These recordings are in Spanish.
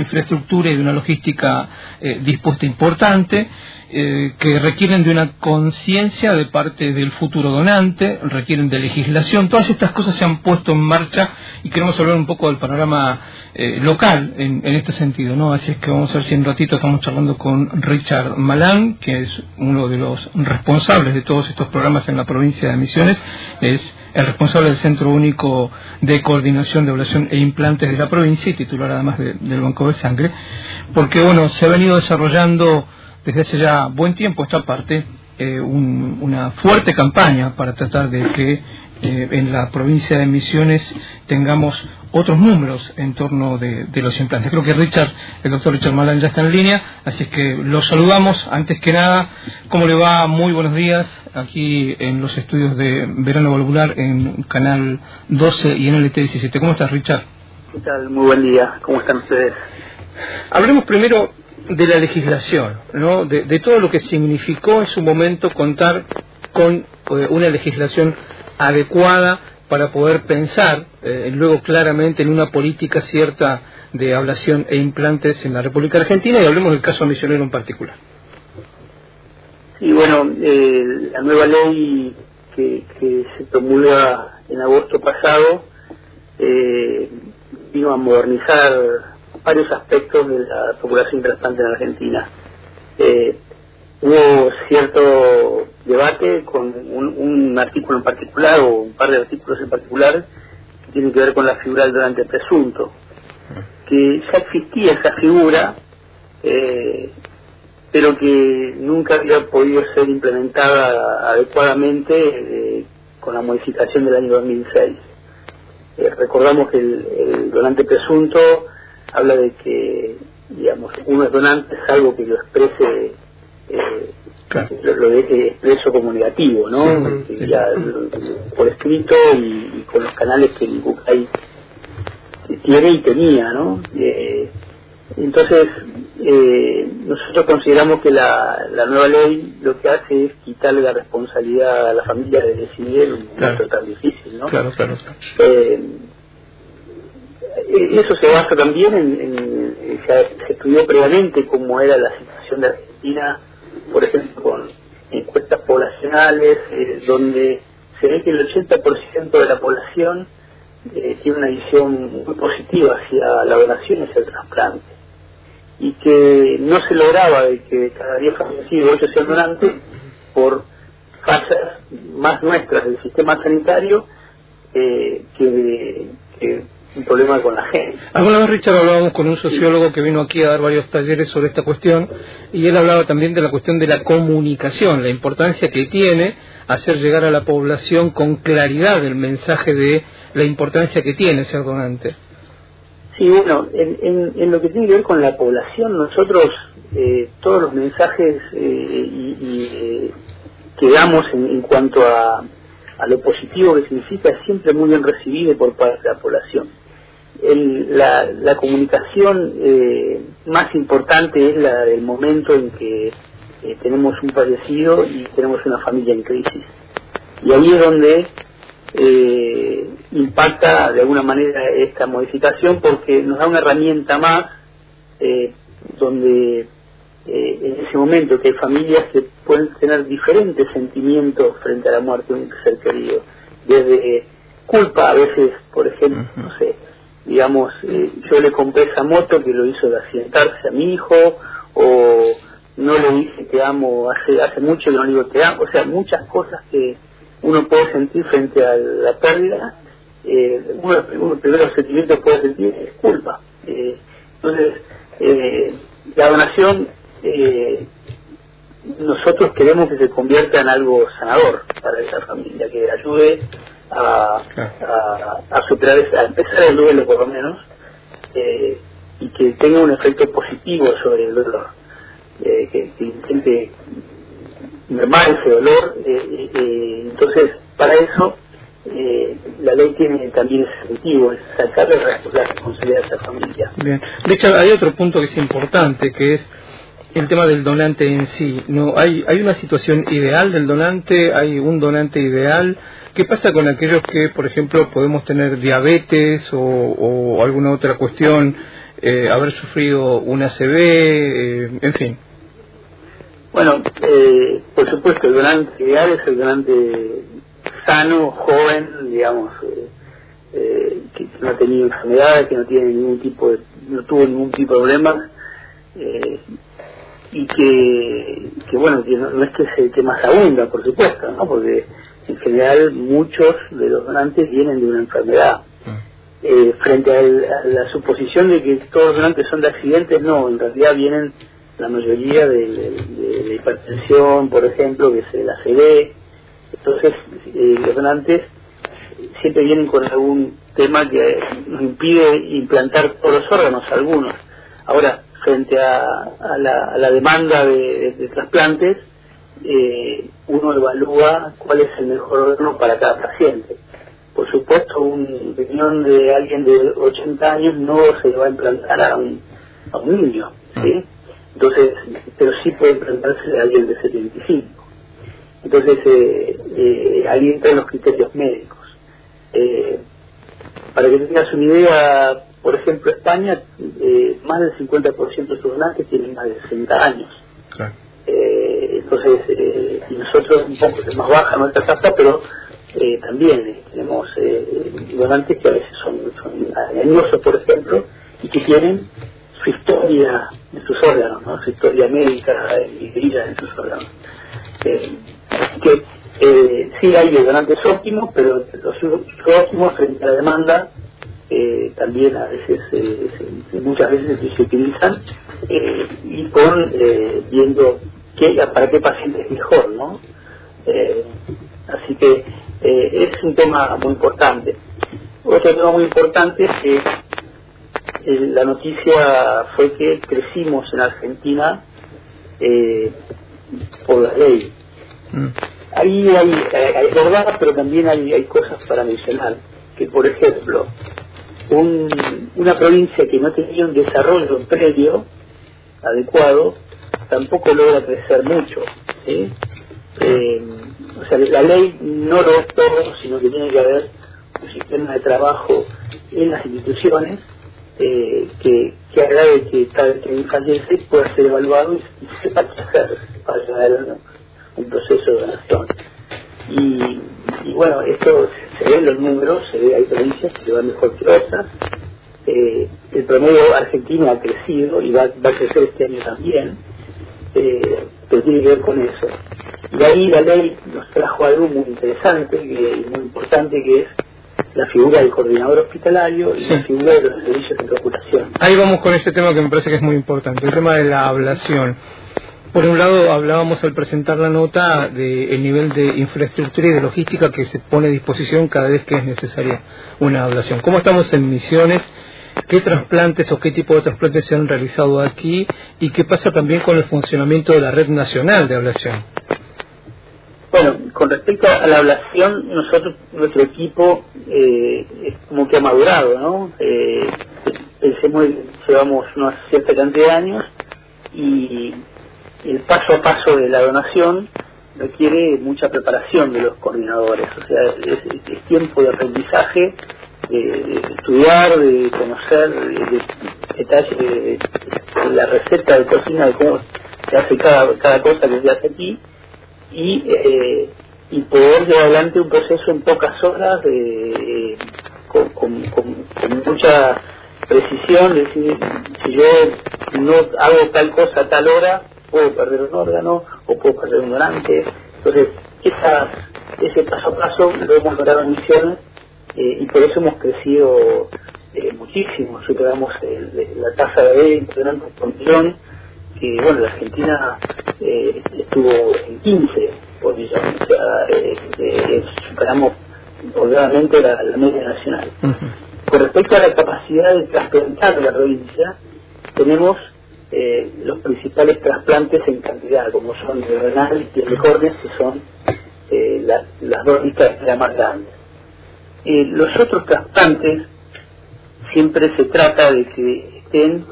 infraestructura y de una logística eh, dispuesta importante, eh, que requieren de una conciencia de parte del futuro donante, requieren de legislación. Todas estas cosas se han puesto en marcha y queremos hablar un poco del panorama eh, local en, este sentido. ¿no? Así es que vamos a ver si en ratito estamos charlando con Richard Malán, que es uno de los responsables de todos estos programas en la provincia de Misiones. Es el responsable del Centro Único de Coordinación de Evaluación e Implantes de la provincia y titular además del Banco de Sangre, porque bueno, se ha venido desarrollando desde hace ya buen tiempo esta parte eh, una fuerte campaña para tratar de que eh, en la provincia de Misiones tengamos otros números en torno de, los implantes. Creo que Richard, el doctor Richard Malán ya está en línea, así es que lo saludamos. Antes que nada, ¿cómo le va? Muy buenos días aquí en los estudios de Verano Valvular en Canal 12 y en LT 17. ¿Cómo estás, Richard? ¿Qué tal? Muy buen día. ¿Cómo están ustedes? Hablemos primero de la legislación, ¿no? de, de todo lo que significó en su momento contar con eh, una legislación adecuada para poder pensar eh, luego claramente en una política cierta de ablación e implantes en la República Argentina y hablemos del caso misionero en particular. Sí, bueno, eh, la nueva ley que, se promulga en agosto pasado eh, vino a modernizar varios aspectos de la población trasplante en Argentina. Hubo cierto debate con un, artículo en particular o un par de artículos en particular que tienen que ver con la figura del donante presunto, que ya existía esa figura, eh, pero que nunca había podido ser implementada adecuadamente eh, con la modificación del año 2006. Eh, recordamos que el, donante presunto habla de que, digamos, uno es donante salvo que lo exprese lo, deje expreso como negativo, ¿no? ya, por escrito y, con los canales que el Bucay tiene y tenía, ¿no? Eh, entonces, eh, nosotros consideramos que la, la nueva ley lo que hace es quitarle la responsabilidad a la familia de decidir en un momento tan difícil, ¿no? Claro, claro. Eh, eso se basa también en, en se estudió previamente cómo era la situación de Argentina por ejemplo, con encuestas poblacionales, eh, donde se ve que el 80% de la población eh, tiene una visión muy positiva hacia la donación y hacia el trasplante. Y que no se lograba de que cada 10 fallecidos 8 sean donantes por fallas más nuestras del sistema sanitario eh, que, que un problema con la gente. Alguna vez, Richard, hablábamos con un sociólogo que vino aquí a dar varios talleres sobre esta cuestión y él hablaba también de la cuestión de la comunicación, la importancia que tiene hacer llegar a la población con claridad el mensaje de la importancia que tiene ser donante. Sí, bueno, en, lo que tiene que ver con la población, nosotros eh, todos los mensajes eh, y, eh, que damos en, cuanto a, a lo positivo que significa es siempre muy bien recibido por parte de la población la, la, comunicación eh, más importante es la del momento en que eh, tenemos un fallecido y tenemos una familia en crisis. Y ahí es donde eh, impacta de alguna manera esta modificación porque nos da una herramienta más donde en ese momento que hay familias que pueden tener diferentes sentimientos frente a la muerte de un ser querido, desde culpa a veces, por ejemplo, no sé, digamos, eh, yo le compré esa moto que lo hizo de accidentarse a mi hijo, o no le dije te amo hace, hace mucho que no le digo te amo, o sea, muchas cosas que uno puede sentir frente a la pérdida, eh, uno, de los primeros sentimientos que puede sentir es culpa. Eh, entonces, la donación, nosotros queremos que se convierta en algo sanador para esa familia, que ayude a, a, superar, a empezar el duelo por lo menos, eh, y que tenga un efecto positivo sobre el dolor, eh, que, intente mermar ese dolor. Eh, entonces, para eso, la ley tiene también ese objetivo, es sacarle la responsabilidad a esa familia. Bien. De hecho, hay otro punto que es importante, que es el tema del donante en sí. No, hay, hay una situación ideal del donante, hay un donante ideal. ¿Qué pasa con aquellos que, por ejemplo, podemos tener diabetes o, alguna otra cuestión eh, haber sufrido una ACV, en fin. Bueno, por supuesto, el donante ideal es el donante sano, joven, digamos, que no ha tenido enfermedades, que no tiene ningún tipo de, no tuvo ningún tipo de problemas y que, que bueno, que no, es que es el que más abunda, por supuesto, ¿no? Porque en general muchos de los donantes vienen de una enfermedad. Ah. Eh, frente a, la suposición de que todos los donantes son de accidentes, no, en realidad vienen la mayoría de, hipertensión, por ejemplo, que es la ACV. Entonces, eh, los donantes siempre vienen con algún tema que nos impide implantar todos los órganos, algunos. Ahora, frente a, la, demanda de, trasplantes, eh, uno evalúa cuál es el mejor órgano para cada paciente. Por supuesto, un riñón de alguien de 80 años no se le va a implantar a un, a un niño, ¿sí? Mm. Entonces, pero sí puede implantarse a alguien de 75. Entonces, eh, eh, ahí entran los criterios médicos. Eh, para que tengas una idea, por ejemplo, España, eh, más del 50% de sus donantes tienen más de 60 años. Eh, entonces, eh, nosotros un poco es más baja nuestra tasa, pero también tenemos donantes que a veces son, son por ejemplo, y que tienen su historia en sus órganos, ¿no? su historia médica y vida en sus órganos. que sí hay donantes óptimos, pero los óptimos frente a la demanda eh, también a veces, eh, muchas veces se utilizan, eh, y con viendo qué, para qué paciente es mejor, ¿no? así que es un tema muy importante. Otro tema muy importante es que la noticia fue que crecimos en Argentina por la ley. Mm. Ahí hay, hay, verdad, pero también hay, hay cosas para mencionar. Que, por ejemplo, una provincia que no tenía un desarrollo previo adecuado tampoco logra crecer mucho. Eh, o sea, la ley no lo es todo, sino que tiene que haber un sistema de trabajo en las instituciones eh, que, que haga de que vez que fallece pueda ser evaluado y, sepa qué hacer para llevar un proceso de donación. Y, y bueno, esto se ven los números, se ve, hay provincias que van mejor que otras. Eh, el promedio argentino ha crecido y va, va a crecer este año también, eh, pero tiene que ver con eso. Y ahí la ley nos trajo algo muy interesante y muy importante que es la figura del coordinador hospitalario y la figura de los servicios de procuración. Ahí vamos con este tema que me parece que es muy importante, el tema de la ablación. Por un lado, hablábamos al presentar la nota del nivel de infraestructura y de logística que se pone a disposición cada vez que es necesaria una ablación. ¿Cómo estamos en Misiones? ¿Qué trasplantes o qué tipo de trasplantes se han realizado aquí? ¿Y qué pasa también con el funcionamiento de la red nacional de ablación? Bueno, con respecto a la ablación, nosotros, nuestro equipo, eh, es como que ha madurado, ¿no? Eh, llevamos una cierta cantidad de años y el paso a paso de la donación requiere mucha preparación de los coordinadores, o sea, es, tiempo de aprendizaje, de, estudiar, de conocer de, detalles de, la receta de cocina, de cómo se hace cada, cada cosa que se hace aquí, y, eh, y poder llevar adelante un proceso en pocas horas de, con, con, con, mucha precisión, decir, si yo no hago tal cosa a tal hora, puedo perder un órgano o puedo perder un donante. Entonces, ese paso a paso lo hemos logrado en misiones eh, y por eso hemos crecido eh, muchísimo. Superamos la tasa de donantes por millón, que bueno, la Argentina eh, estuvo en 15 por millón. O sea, superamos holgadamente la, media nacional. Con respecto a la capacidad de trasplantar la provincia, tenemos eh, los principales trasplantes en cantidad, como son de renal y de córneas, que son eh, las dos listas de más grandes. Eh, los otros trasplantes siempre se trata de que estén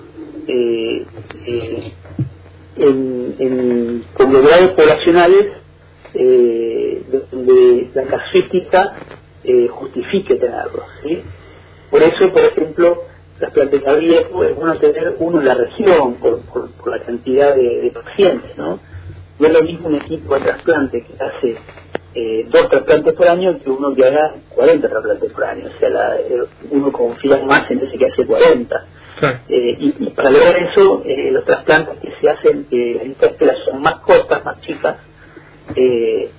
en, en comunidades poblacionales donde la casuística justifique tenerlos. Por eso, por ejemplo, trasplante cardíaco, es bueno tener uno en la región por, por, la cantidad de, pacientes, ¿no? No es lo mismo un equipo de trasplante que hace eh, dos trasplantes por año que uno que haga 40 trasplantes por año. O sea, la, eh, uno confía más en ese que hace 40. Eh, y, para lograr eso, eh, los trasplantes que se hacen, que las listas de espera son más cortas, más chicas, se,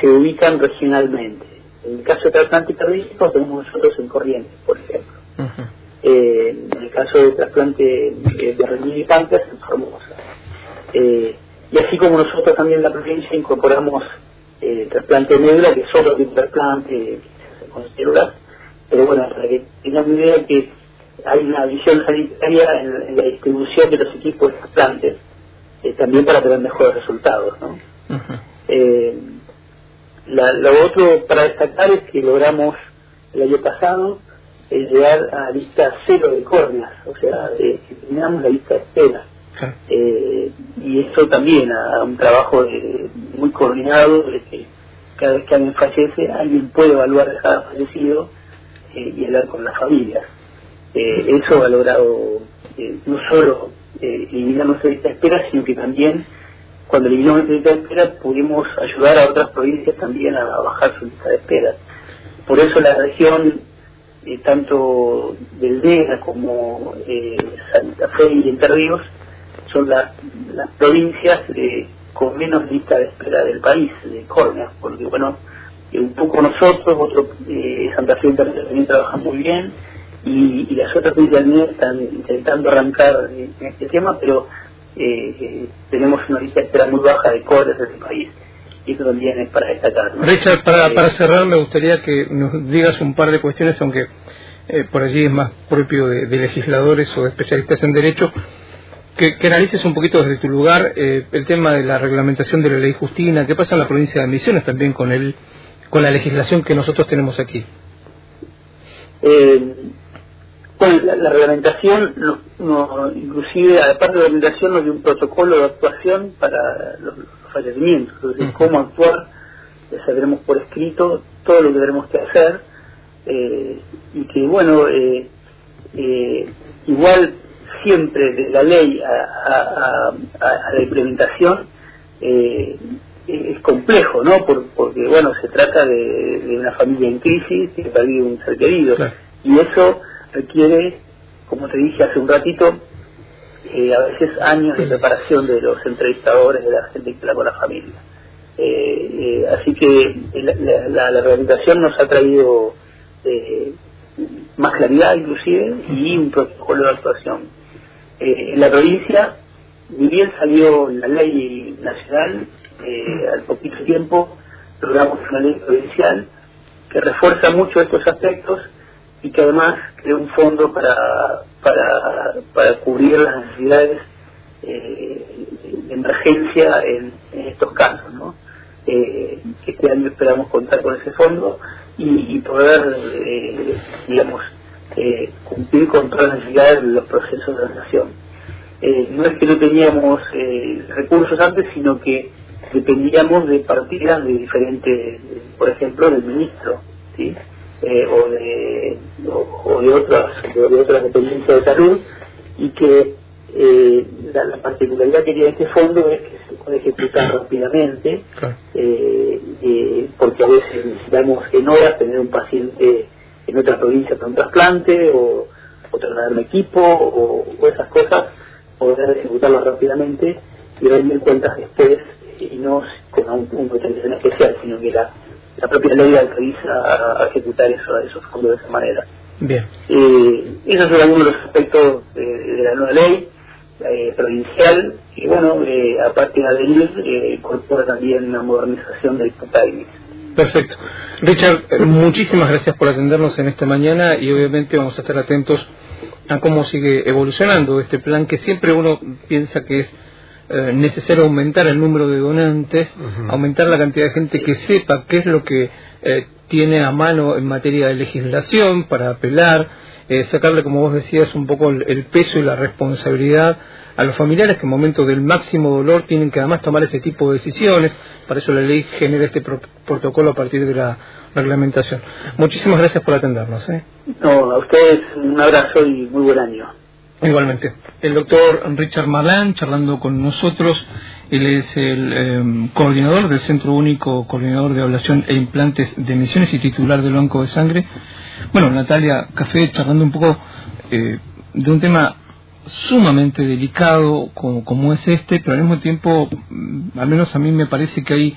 se ubican regionalmente. En el caso de trasplante cardíaco tenemos nosotros en Corrientes, por caso de trasplante de riñón y páncreas en Formosa. y así como nosotros también en la provincia incorporamos eh, trasplante médula, que es otro tipo de trasplante con células, pero bueno, para que tengan una idea que hay una visión sanitaria en, la distribución de los equipos de trasplantes, eh, también para tener mejores resultados. ¿no? eh, lo otro para destacar es que logramos el año pasado eh, llegar a la lista cero de córneas, o sea, eh, terminamos la lista de espera. Eh, y eso también a, un trabajo muy coordinado de que cada vez que alguien fallece alguien puede evaluar a cada fallecido eh, y hablar con las familias eh, eso ha logrado no solo eliminar nuestra lista de espera sino que también cuando eliminamos nuestra lista de espera pudimos ayudar a otras provincias también a bajar su lista de espera. Por eso la región tanto del Vega como Santa Fe y Entre Ríos son las, provincias con menos lista de espera del país, de córneas, porque bueno, eh, un poco nosotros, otro, eh, Santa Fe también trabaja muy bien, y, las otras provincias están intentando arrancar en este tema, pero eh, tenemos una lista de espera muy baja de córneas en el país. Y eso también es para destacar. Richard, para, para cerrar, me gustaría que nos digas un par de cuestiones, aunque por allí es más propio de legisladores o de especialistas en derecho que, analices un poquito desde tu lugar eh, el tema de la reglamentación de la ley Justina, qué pasa en la provincia de Misiones también con el, con la legislación que nosotros tenemos aquí. Eh, bueno, la, reglamentación, no, inclusive, aparte de la reglamentación, nos dio un protocolo de actuación para los, fallecimientos, es cómo actuar, ya sabremos por escrito todo lo que tenemos que hacer, eh, y que, bueno, eh, igual siempre de la ley a, la implementación eh, es complejo, ¿no? porque, bueno, se trata de, una familia en crisis que perdido un ser querido. Y eso requiere, como te dije hace un ratito, eh, a veces años de preparación de los entrevistadores, de la gente que con la familia. Eh, así que la, la, rehabilitación nos ha traído más claridad inclusive y un protocolo de actuación eh, en la provincia, ni bien salió la ley nacional, eh, al poquito tiempo logramos una ley provincial que refuerza mucho estos aspectos y que además crea un fondo para, para, para cubrir las necesidades eh, de emergencia en, estos casos. ¿no? este año esperamos contar con ese fondo y, poder, digamos, eh, cumplir con todas las necesidades de los procesos de nación. Eh, no es que no teníamos eh, recursos antes, sino que dependíamos de partidas de diferentes, por ejemplo, del ministro, ¿sí? O, de, o, de, otras, de, otras dependencias de salud, y que la, particularidad que tiene este fondo es que se puede ejecutar rápidamente, porque a veces necesitamos en horas tener un paciente en otra provincia para un trasplante o, o trasladar un equipo o, esas cosas, poder ejecutarlo rápidamente y rendir cuentas después y no con un, de especial, sino que la, la propia ley autoriza a, ejecutar eso, esos fondos de esa manera. Bien. Eh, esos son algunos de los aspectos de, la nueva ley eh, provincial y bueno, eh, aparte de adherir, eh, incorpora también una modernización del timing. Perfecto. Richard, muchísimas gracias por atendernos en esta mañana y obviamente vamos a estar atentos a cómo sigue evolucionando este plan que siempre uno piensa que es eh, necesario aumentar el número de donantes, aumentar la cantidad de gente que sepa qué es lo que eh, tiene a mano en materia de legislación para apelar, eh, sacarle, como vos decías, un poco el, peso y la responsabilidad a los familiares que en momentos del máximo dolor tienen que además tomar ese tipo de decisiones. Para eso la ley genera este protocolo a partir de la reglamentación. Muchísimas gracias por atendernos. ¿eh? No, a ustedes un abrazo y muy buen año. Igualmente. El doctor Richard Marlán charlando con nosotros. Él es el em, coordinador del Centro Único Coordinador de Ablación e Implantes de Emisiones y titular del Banco de Sangre. Bueno, Natalia Café charlando un poco eh, de un tema sumamente delicado como, como, es este, pero al mismo tiempo, mm, al menos a mí me parece que hay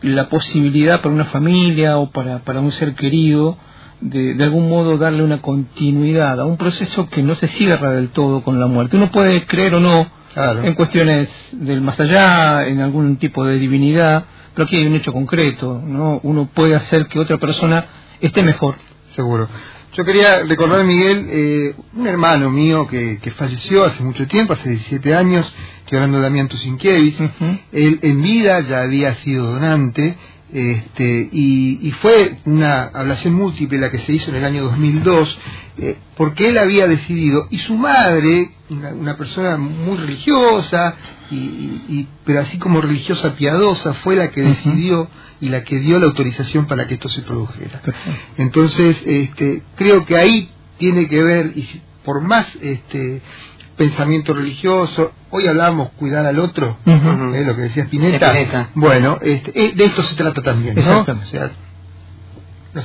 la posibilidad para una familia o para, para un ser querido de, de algún modo darle una continuidad a un proceso que no se cierra del todo con la muerte. Uno puede creer o no en cuestiones del más allá, en algún tipo de divinidad, pero aquí hay un hecho concreto, ¿no? Uno puede hacer que otra persona esté mejor. Seguro. Yo quería recordar, Miguel, eh, un hermano mío que, que, falleció hace mucho tiempo, hace 17 años, estoy hablando de Damián Tusinkiewicz. Él en vida ya había sido donante este, y, fue una ablación múltiple la que se hizo en el año 2002, eh, porque él había decidido, y su madre, una, persona muy religiosa, y, pero así como religiosa piadosa, fue la que decidió y la que dio la autorización para que esto se produjera. Entonces, este, creo que ahí tiene que ver, y por más este, pensamiento religioso. Hoy hablamos cuidar al otro, ¿eh? lo que decía Spinetta. Bueno, este, eh, de esto se trata también, ¿no? O sea, no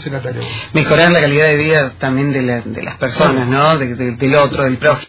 Mejorar la calidad de vida también de, de las personas, ¿no? del otro, del prójimo.